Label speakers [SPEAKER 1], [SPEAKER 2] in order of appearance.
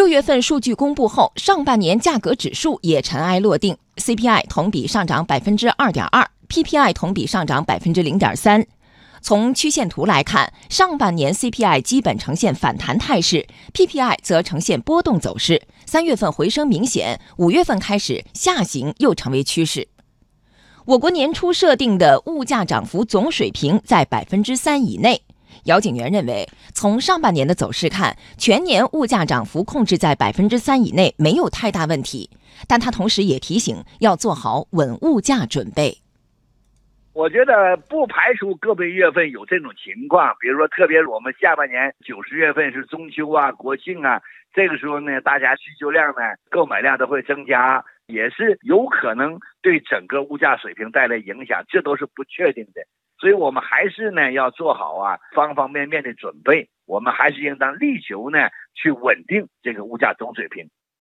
[SPEAKER 1] 六月份数据公布后，上半年价格指数也尘埃落定，CPI 同比上涨百分之二点二，PPI 同比上涨百分之零点三。从曲线图来看，上半年 CPI 基本呈现反弹态势，PPI 则呈现波动走势。三月份回升明显，五月份开始下行又成为趋势。我国年初设定的物价涨幅总水平在百分之三以内。姚景元认为，从上半年的走势看，全年物价涨幅控制在百分之三以内没有太大问题。但他同时也提醒，要做好稳物价准备。
[SPEAKER 2] 我觉得不排除个别月份有这种情况，比如说，特别是我们下半年九十月份是中秋啊、国庆啊，这个时候呢，大家需求量呢、购买量都会增加，也是有可能对整个物价水平带来影响，这都是不确定的。所以我们还是呢要做好啊方方面面的准备，我们还是应当力求呢去稳定这个物价总水平。